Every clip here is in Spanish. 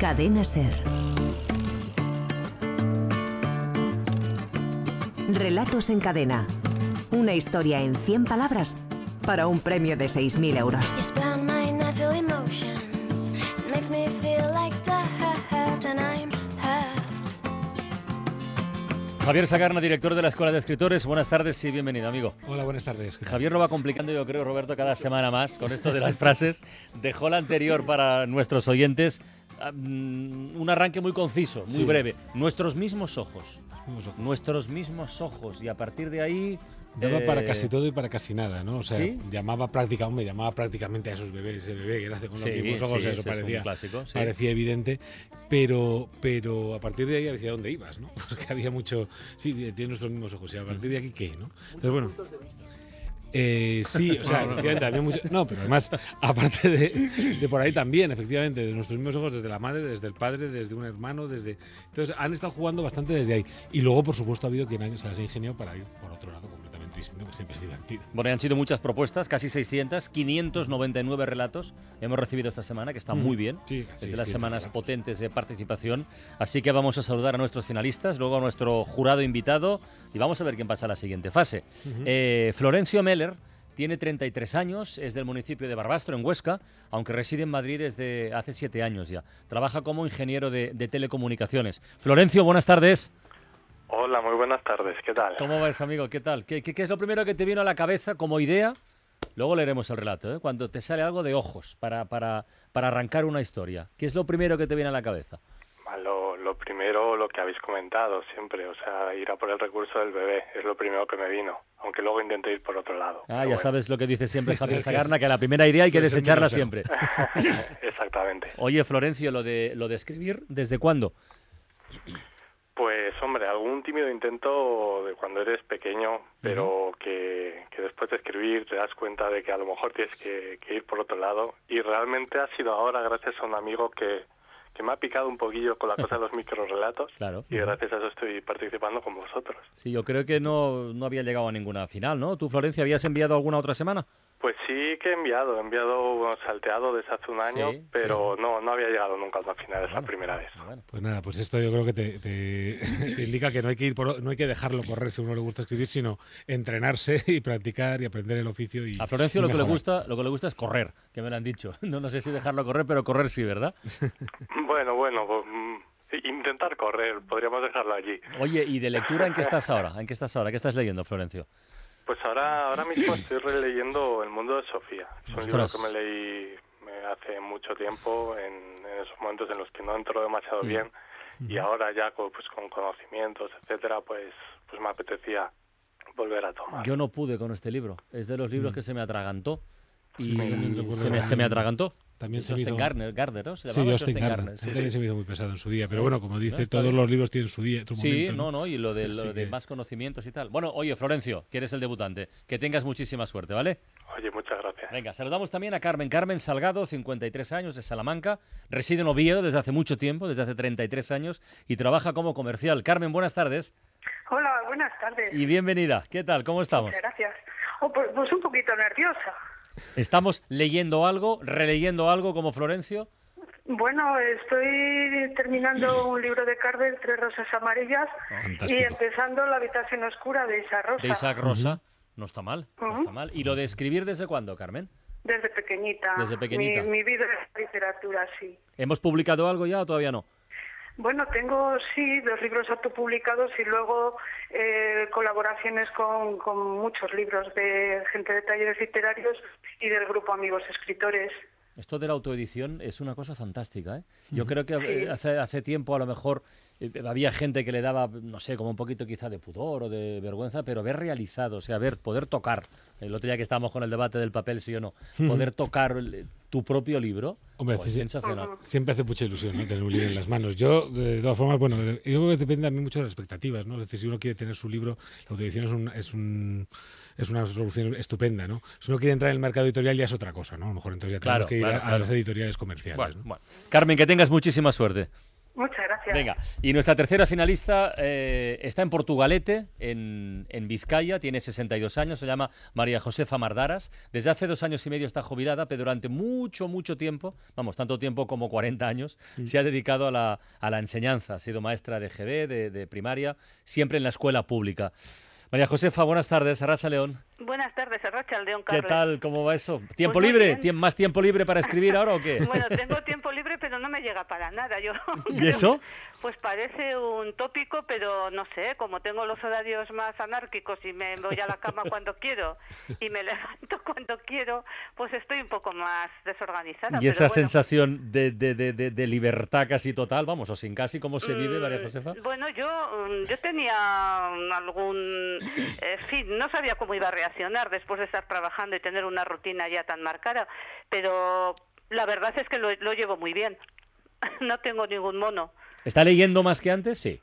Cadena Ser. Relatos en cadena. Una historia en 100 palabras para un premio de 6.000 euros. Spell my natural emotions. It makes me feel like that, and I'm hurt. Javier Sagarna, director de la Escuela de Escritores. Buenas tardes y bienvenido, amigo. Hola, buenas tardes. Javier lo va complicando, yo creo, Roberto, cada semana más con esto de las frases. Dejó la anterior para nuestros oyentes. Ah, mm, Un arranque muy conciso, muy Sí. breve. Nuestros mismos ojos. Vamos, ojo. Nuestros mismos ojos. Y a partir de ahí. Daba eh, para casi todo y para casi nada, ¿no? O sea, ¿sí? llamaba prácticamente, llamaba prácticamente a esos bebés, ese bebé que nace con los Sí, mismos ojos, sí, eso es parecía, clásico, sí. parecía evidente, pero, pero a partir de ahí decía dónde ibas, ¿no? Porque había mucho, sí, tiene nuestros mismos ojos, y a partir de aquí qué, ¿no? Entonces, bueno. Eh, sí, o sea, efectivamente, había mucho. No, pero además, aparte de, de por ahí también, efectivamente, de nuestros mismos ojos, desde la madre, desde el padre, desde un hermano, desde. Entonces, han estado jugando bastante desde ahí. Y luego, por supuesto, ha habido quien se las ha ingeniado para ir por otro lado siempre es divertido. Bueno, han sido muchas propuestas, casi 600, 599 relatos hemos recibido esta semana, que está Mm. muy bien. Sí, es de las semanas relatos. potentes de participación. Así que vamos a saludar a nuestros finalistas, luego a nuestro jurado invitado y vamos a ver quién pasa a la siguiente fase. Eh, Florencio Meller tiene 33 años, es del municipio de Barbastro, en Huesca, aunque reside en Madrid desde hace 7 años ya. Trabaja como ingeniero de, de telecomunicaciones. Florencio, buenas tardes. Hola, muy buenas tardes. ¿Qué tal? ¿Cómo vas, amigo? ¿Qué tal? ¿Qué, qué- qué es lo primero que te vino a la cabeza como idea? Luego leeremos el relato, ¿eh? Cuando te sale algo de ojos para, para, para arrancar una historia. ¿Qué es lo primero que te viene a la cabeza? Ah, Lo, lo primero, lo que habéis comentado siempre, o sea, ir a por el recurso del bebé, es lo primero que me vino, aunque luego intenté ir por otro lado. Ah, ya bueno. sabes lo que dice siempre Javier Sagarna, que la primera idea hay que muy desecharla siempre. Exactamente. Oye, Florencio, lo de, lo de escribir, ¿desde cuándo? Pues, hombre, algún tímido intento de cuando eres pequeño, pero que, que después de escribir te das cuenta de que a lo mejor tienes que, que ir por otro lado. Y realmente ha sido ahora gracias a un amigo que, que me ha picado un poquillo con la cosa de los microrelatos. Claro. Y gracias a eso estoy participando con vosotros. Sí, yo creo que no, no había llegado a ninguna final, ¿no? ¿Tú, Florencia, habías enviado alguna otra semana? Pues sí que he enviado, he enviado bueno, salteado desde hace un año, Sí, pero no no había llegado nunca a una final, es la primera vez. Bueno, Pues nada, pues esto yo creo que te, te- te indica que no hay que ir por- no hay que dejarlo correr si a uno le gusta escribir, sino entrenarse y practicar y aprender el oficio y A Florencio y lo que le gusta, lo que le gusta es correr, que me lo han dicho. No, no sé si dejarlo correr, pero correr sí, ¿verdad? Bueno, bueno, pues, mm, intentar correr, podríamos dejarlo allí. Oye, ¿y de lectura en qué estás ahora? ¿En qué estás ahora? ¿Qué estás leyendo, Florencio? Pues ahora ahora mismo estoy releyendo El mundo de Sofía. Es un libro que me leí me hace mucho tiempo, en, en esos momentos en los que no entro demasiado Mm. bien, y ahora ya con, pues, con conocimientos, etcétera, pues, pues me apetecía volver a tomar. Yo no pude con este libro. Es de los libros que se me atragantó. Y Sí, se me, se me atragantó. También se hizo- Gardner, Gardner, ¿no? Se Sí, Austin Austen Gardner. Sí, También sí. se me hizo muy pesado en su día, pero bueno, como dice, está todos bien. los libros tienen su día, su Sí, momento, no, no, y lo de, lo de que- más conocimientos y tal. Bueno, oye, Florencio, que eres el debutante, que tengas muchísima suerte, ¿vale? Oye, muchas gracias. Venga, saludamos también a Carmen. Carmen Salgado, 53 años, de Salamanca, reside en Oviedo desde hace mucho tiempo, desde hace 33 años, y trabaja como comercial. Carmen, buenas tardes Hola, buenas tardes. y bienvenida. ¿Qué tal? ¿Cómo estamos? Muchas gracias. Oh, pues, pues un poquito nerviosa. ¿Estamos leyendo algo, releyendo algo como Florencio? Bueno, estoy terminando un libro de Carver, Tres Rosas Amarillas, y empezando La Habitación Oscura de Isa Rosa. De Isaac Rosa. No está mal, no está mal. ¿Y lo de escribir desde cuándo, Carmen? Desde pequeñita. Desde pequeñita. Mi, mi vida es la literatura, sí. ¿Hemos publicado algo ya o todavía no? Bueno, tengo, sí, dos libros autopublicados y luego eh, colaboraciones con, con muchos libros de gente de talleres literarios y del grupo Amigos Escritores. Esto de la autoedición es una cosa fantástica. ¿eh? Yo creo que eh, hace, hace tiempo a lo mejor había gente que le daba, no sé, como un poquito quizá de pudor o de vergüenza, pero ver realizado, o sea, ver, poder tocar, el otro día que estábamos con el debate del papel, sí o no, poder tocar tu propio libro, Hombre, pues, sí, sí. sensacional. Siempre hace mucha ilusión ¿no? tener un libro en las manos. Yo, de todas formas, bueno, yo creo que depende también mucho de las expectativas, ¿no? Es decir, si uno quiere tener su libro, la autoedición es, un, es, un, es una solución estupenda, ¿no? Si uno quiere entrar en el mercado editorial ya es otra cosa, ¿no? A lo mejor entonces ya Claro, tenemos que ir claro, a, a claro. las editoriales comerciales, Bueno, ¿no? bueno. Carmen, que tengas muchísima suerte. Muchas gracias. Venga, y nuestra tercera finalista eh, está en Portugalete, en, en Vizcaya, tiene 62 años, se llama María Josefa Mardaras. Desde hace dos años y medio está jubilada, pero durante mucho, mucho tiempo, vamos, tanto tiempo como 40 años, se ha dedicado a la, a la enseñanza. Ha sido maestra de GB, de, de primaria, siempre en la escuela pública. María Josefa, buenas tardes, Arrasa León. Buenas tardes, Arracha León ¿Qué tal? ¿Cómo va eso? ¿Tiempo Pues muy libre? bien. ¿Tien- ¿Más tiempo libre para escribir ahora o qué? Bueno, tengo tiempo libre, pero no me llega para nada. Yo ¿Y eso? Pues parece un tópico, pero no sé, como tengo los horarios más anárquicos y me voy a la cama cuando quiero y me levanto cuando quiero, pues estoy un poco más desorganizada. Y pero esa bueno. sensación de, de- de- de- de libertad casi total, vamos, o sin casi, ¿cómo se vive, María Mm, Josefa? Bueno, yo, mm, yo tenía mm, algún... En fin, no sabía cómo iba a reaccionar después de estar trabajando y tener una rutina ya tan marcada, pero la verdad es que lo, lo llevo muy bien. No tengo ningún mono. ¿Está leyendo más que antes? Sí.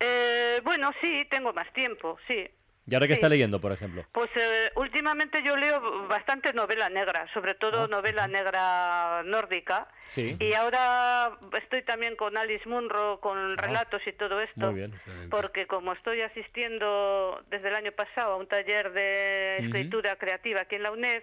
Eh, bueno, sí, tengo más tiempo, sí. ¿Y ahora qué está leyendo, por ejemplo? Pues eh, últimamente yo leo bastante novela negra, sobre todo Ah. novela negra nórdica. Sí. Y ahora estoy también con Alice Munro, con Ah. relatos y todo esto. Muy bien. Excelente. Porque como estoy asistiendo desde el año pasado a un taller de escritura creativa aquí en la UNED,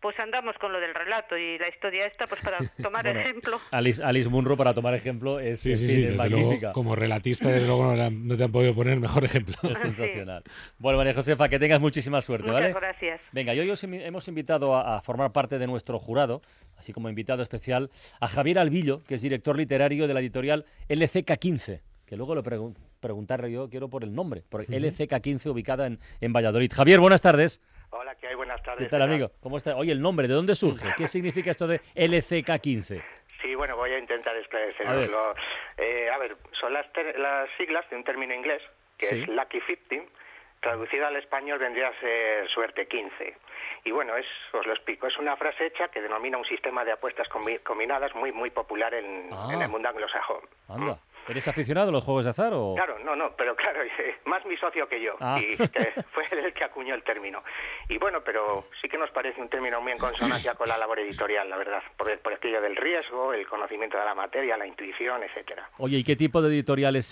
pues andamos con lo del relato y la historia esta, pues para tomar Bueno, ejemplo. Alice, Alice Munro, para tomar ejemplo, es, Sí, sí, sí, es desde luego, magnífica. como relatista, desde luego no, la- no te han podido poner mejor ejemplo. Es sensacional. Bueno, María Josefa, que tengas muchísima suerte, Muchas ¿vale? gracias. Venga, y hoy os hemos invitado a, a formar parte de nuestro jurado, así como invitado especial, a Javier Albillo, que es director literario de la editorial LCK15, que luego lo pregun- preguntarle yo quiero por el nombre, por LCK15 ubicada en, en Valladolid. Javier, buenas tardes. Hola, ¿qué hay? Buenas tardes. ¿Qué tal, amigo? ¿Cómo está? Oye, el nombre, ¿de dónde surge? ¿Qué significa esto de LCK15? Sí, bueno, voy a intentar A ver. esclarecerlo. Eh, a ver, son las, ter- las siglas de un término inglés, que Sí. es Lucky 15, traducido al español vendría a ser suerte 15. Y bueno, es, os lo explico, es una frase hecha que denomina un sistema de apuestas combi- combinadas muy muy popular en, Ah. en el mundo anglosajón. Anda. ¿Eres aficionado a los juegos de azar o...? Claro, no, no, pero claro, más mi socio que yo, Ah. y que fue él el que acuñó el término. Y bueno, pero sí que nos parece un término muy en consonancia con la labor editorial, la verdad, por, el- por aquello del riesgo, el conocimiento de la materia, la intuición, etcétera. Oye, ¿y qué tipo de editorial es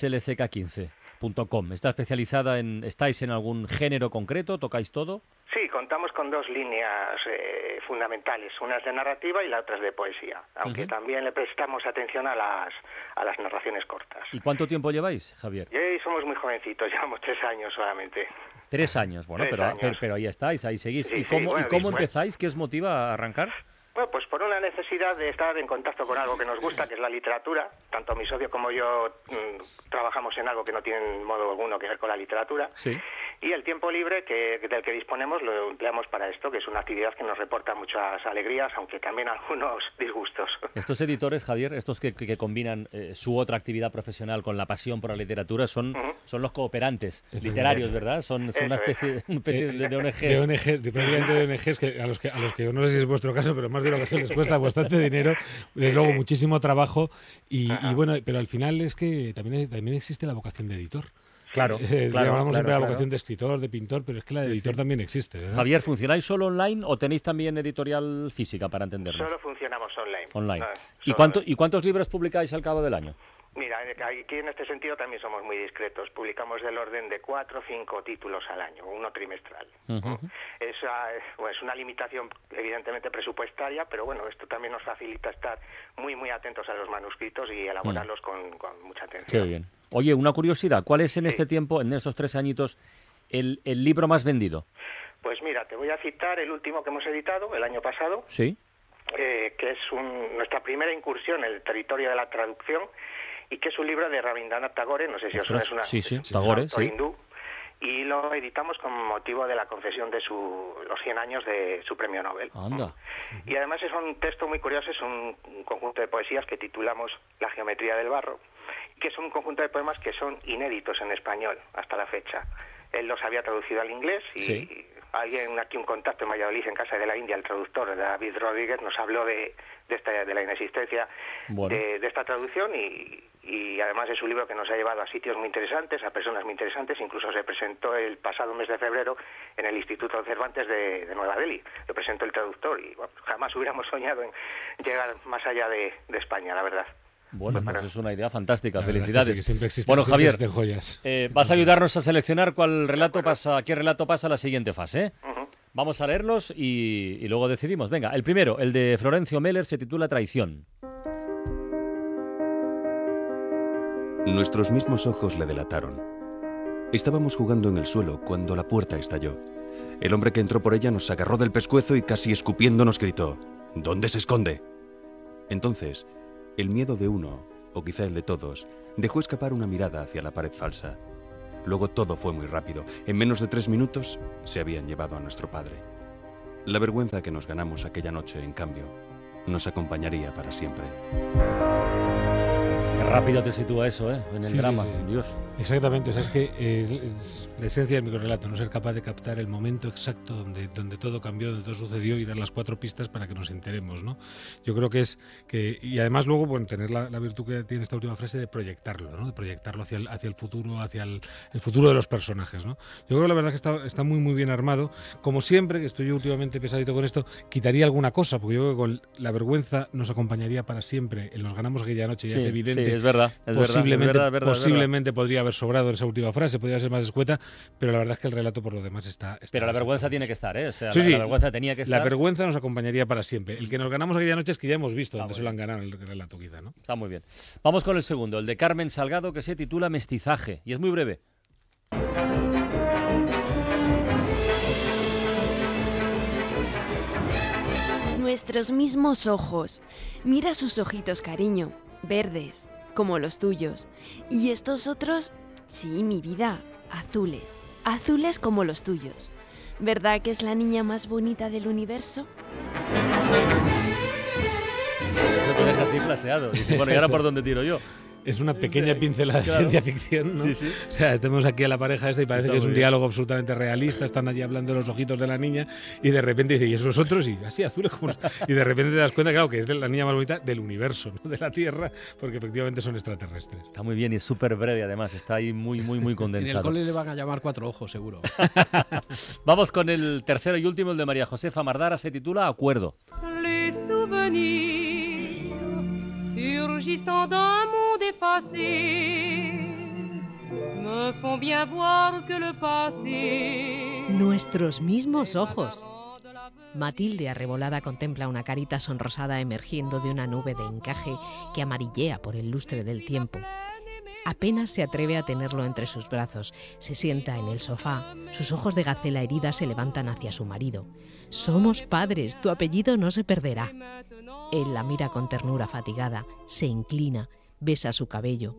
LCK15.com? ¿Está especializada en... ¿Estáis en algún género concreto? ¿Tocáis todo? Sí, contamos con dos líneas eh, fundamentales, una es de narrativa y la otra es de poesía, aunque también le prestamos atención a las, a las narraciones cortas. ¿Y cuánto tiempo lleváis, Javier? Y ahí somos muy jovencitos, llevamos tres años solamente. Tres años, bueno, Tres pero, años. pero, pero ahí estáis, ahí seguís. Sí, ¿Y sí, cómo, bueno, ¿y cómo empezáis? ¿Qué os motiva a arrancar? Bueno, pues por una necesidad de estar en contacto con algo que nos gusta, que es la literatura. Tanto mi socio como yo mm, trabajamos en algo que no tiene en modo alguno que ver con la literatura. Sí. Y el tiempo libre que, del que disponemos lo empleamos para esto, que es una actividad que nos reporta muchas alegrías, aunque también algunos disgustos. Estos editores, Javier, estos que, combinan eh, su otra actividad profesional con la pasión por la literatura, son, son los cooperantes literarios, ¿verdad? Son, son una especie, una especie de, de ONGs. De ONG, de ONGs que a los que a los que no sé si es vuestro caso, pero más de lo que se les cuesta bastante dinero, desde luego muchísimo trabajo y, y bueno, pero al final es que también también existe la vocación de editor. Claro, Eh, claro, llamamos claro, siempre la claro. vocación de escritor, de pintor, pero es que la de editor también existe. ¿verdad? Javier, ¿funcionáis solo online o tenéis también editorial física para entendernos? Solo funcionamos online. Online. No, ¿Y, cuánto, ¿Y cuántos libros publicáis al cabo del año? Mira, eh, aquí en este sentido también somos muy discretos. Publicamos del orden de cuatro o cinco títulos al año, uno trimestral. Esa es, bueno, es una limitación evidentemente presupuestaria, pero bueno, esto también nos facilita estar muy, muy atentos a los manuscritos y elaborarlos con, con mucha Mm. Qué atención. bien. Oye, una curiosidad, ¿cuál es en Sí. este tiempo, en estos tres añitos, el, el libro más vendido? Pues mira, te voy a citar el último que hemos editado el año pasado, ¿Sí? eh, que es un- nuestra primera incursión en el territorio de la traducción y que es un libro de Rabindranath Tagore, no sé si os suena, es una, sí, sí, es un Tagore, autor sí. hindú, y lo editamos con motivo de la concesión de su, los 100 años de su premio Nobel. Anda. Y además es un texto muy curioso, es un, un conjunto de poesías que titulamos La geometría del barro, que es un conjunto de poemas que son inéditos en español hasta la fecha. Él los había traducido al inglés y Sí. alguien aquí un contacto en Valladolid, en Casa de la India, el traductor David Rodríguez, nos habló de, de, esta, de la inexistencia Bueno. de, de esta traducción y, y además es un libro que nos ha llevado a sitios muy interesantes, a personas muy interesantes, incluso se presentó el pasado mes de febrero en el Instituto Cervantes de, de Nueva Delhi, lo presentó el traductor y bueno, jamás hubiéramos soñado en llegar más allá de, de España, la verdad. Bueno, pues es una idea fantástica. La verdad es que Felicidades. bueno, Javier, joyas. eh, vas a ayudarnos a seleccionar cuál relato pasa, qué relato pasa a la siguiente fase. ¿eh? Vamos a leerlos y, y luego decidimos. Venga, el primero, el de Florencio Meller, se titula Traición. Nuestros mismos ojos le delataron. Estábamos jugando en el suelo cuando la puerta estalló. El hombre que entró por ella nos agarró del pescuezo y casi escupiendo nos gritó, ¿Dónde se esconde? Entonces, el miedo de uno, o quizá el de todos, dejó escapar una mirada hacia la pared falsa. Luego todo fue muy rápido. En menos de tres minutos se habían llevado a nuestro padre. La vergüenza que nos ganamos aquella noche, en cambio, nos acompañaría para siempre. Rápido te sitúa eso, ¿eh? En el Sí, drama, sí, sí. Dios. Exactamente, o sea, es que es, es la esencia del microrelato, no ser capaz de captar el momento exacto donde, donde todo cambió, donde todo sucedió y dar las cuatro pistas para que nos enteremos, ¿no? Yo creo que es que, y además luego, bueno, tener la, la virtud que tiene esta última frase de proyectarlo, ¿no? De proyectarlo hacia el, hacia el futuro, hacia el, el futuro de los personajes, ¿no? Yo creo que la verdad que está, está muy, muy bien armado. Como siempre, que estoy yo últimamente pesadito con esto, quitaría alguna cosa, porque yo creo que con la vergüenza nos acompañaría para siempre. En los ganamos aquella noche, ya es evidente es verdad, es posiblemente, verdad, es verdad, es verdad. posiblemente podría haber sobrado en esa última frase, podría ser más escueta, pero la verdad es que el relato por lo demás está. está Pero la vergüenza tiene que estar, ¿eh? O sea, Sí, la, sí, la vergüenza tenía que estar. La vergüenza nos acompañaría para siempre. El que nos ganamos aquella noche es que ya hemos visto muy se lo han ganado en el relato, quizá, ¿no? Está muy bien. Vamos con el segundo, el de Carmen Salgado, que se titula Mestizaje. Y es muy breve. Nuestros mismos ojos. Mira sus ojitos, cariño. Verdes, como los tuyos. ¿Y estos otros? Sí, mi vida. Azules. Azules como los tuyos. ¿Verdad que es la niña más bonita del universo? Eso te deja así flaseado. Bueno, ¿y ahora por dónde tiro yo? Es una pequeña pincelada Claro. de ciencia ficción, ¿no? Sí, sí. O sea, tenemos aquí a la pareja esta y parece Está que es un bien. diálogo absolutamente realista. Están allí hablando de los ojitos de la niña y de repente dice, ¿y esos otros? Y así, azules como... los-". Y de repente te das cuenta, claro, que es la niña más bonita del universo, no de la Tierra, porque efectivamente son extraterrestres. Está muy bien y es súper breve, además. Está ahí muy, muy, muy En el condensado. cole le van a llamar cuatro ojos, seguro. Vamos con el tercero y último, el de María Josefa Mardara. Se titula Acuerdo. Surgissant d'un monde effacé me font bien voir que le passé Nuestros mismos ojos. Matilde arrebolada contempla una carita sonrosada emergiendo de una nube de encaje que amarillea por el lustre del tiempo. Apenas se atreve a tenerlo entre sus brazos. Se sienta en el sofá. Sus ojos de gacela herida se levantan hacia su marido. Somos padres, tu apellido no se perderá. Él la mira con ternura fatigada, se inclina, besa su cabello.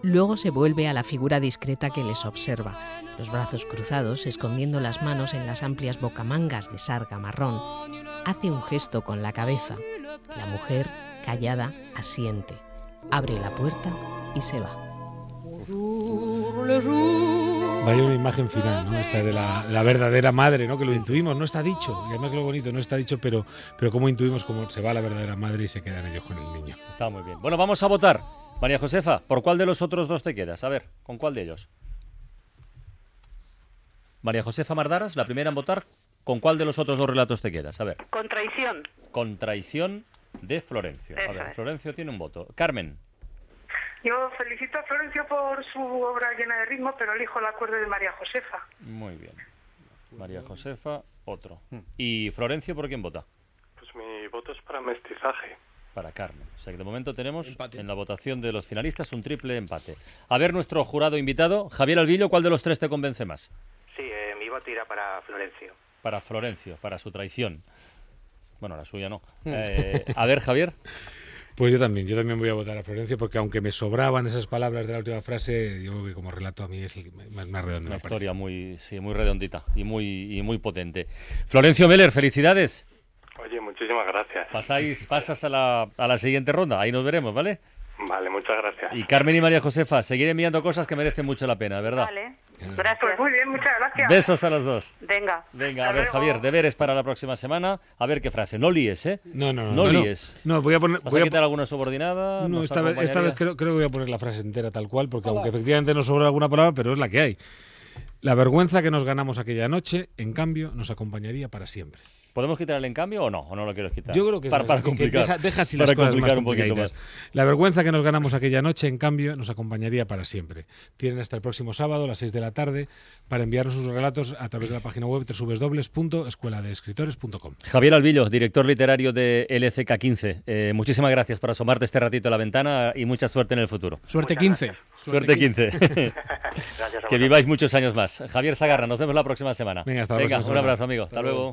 Luego se vuelve a la figura discreta que les observa, los brazos cruzados, escondiendo las manos en las amplias bocamangas de sarga marrón. Hace un gesto con la cabeza. La mujer, callada, asiente. Abre la puerta y se va. Vaya una imagen final, ¿no? Esta de la, la verdadera madre, ¿no? Que lo intuimos, no está dicho. Y además lo bonito, no está dicho, pero, pero cómo intuimos cómo se va la verdadera madre y se quedan ellos con el niño. Está muy bien. Bueno, vamos a votar. María Josefa, ¿por cuál de los otros dos te quedas? A ver, ¿con cuál de ellos? María Josefa Mardaras, la primera en votar. ¿Con cuál de los otros dos relatos te quedas? A ver. Con traición. Con traición de Florencio. A ver. Florencio tiene un voto. Carmen. Yo felicito a Florencio por su obra llena de ritmo, pero elijo el acuerdo de María Josefa. Muy bien. María Josefa, otro. ¿Y Florencio por quién vota? Pues mi voto es para mestizaje. Para Carmen. O sea que de momento tenemos en la votación de los finalistas un triple empate. A ver, nuestro jurado invitado, Javier Albillo, ¿cuál de los tres te convence más? Sí, eh, mi voto irá para Florencio. Para Florencio, para su traición. Bueno, la suya no. Eh, a ver, Javier. Pues yo también, yo también voy a votar a Florencio porque aunque me sobraban esas palabras de la última frase, yo creo que como relato a mí es el que más, más redondo. Una parece. historia muy, sí, muy redondita y muy, y muy potente. Florencio Meller, felicidades. Oye, muchísimas gracias. Pasáis, pasas a la, a la siguiente ronda. Ahí nos veremos, ¿vale? Vale, muchas gracias. Y Carmen y María Josefa, seguir enviando cosas que merecen mucho la pena, ¿verdad? Vale. Gracias. Pues muy bien, muchas gracias. Besos a los dos. Venga. Venga, a ver, Javier, deberes para la próxima semana. A ver qué frase. No líes, ¿eh? No, no, no. No, no, no. líes. No, voy a poner. ¿Vas voy a a quitar alguna subordinada? No, ¿Nos esta vez, esta vez creo que voy a poner la frase entera tal cual, porque aunque efectivamente nos sobra alguna palabra, pero es la que hay. La vergüenza que nos ganamos aquella noche, en cambio, nos acompañaría para siempre. ¿Podemos quitarle en cambio o no? ¿O no lo quieres quitar? Yo creo que, para, no, para complicar. deja, deja así para las cosas más complicar un poquito más. La vergüenza que nos ganamos aquella noche, en cambio, nos acompañaría para siempre. Tienen hasta el próximo sábado a las 6 de la tarde para enviarnos sus relatos a través de la página web www.escueladeescritores.com. Javier Albillo, director literario de LCK15. Eh, muchísimas gracias por asomarte este ratito a la ventana y mucha suerte en el futuro. Suerte 15. Suerte 15. Gracias a que viváis muchos años más. Javier Sagarra, nos vemos la próxima semana. Venga, hasta Venga, un abrazo, amigo. Hasta, Hasta luego.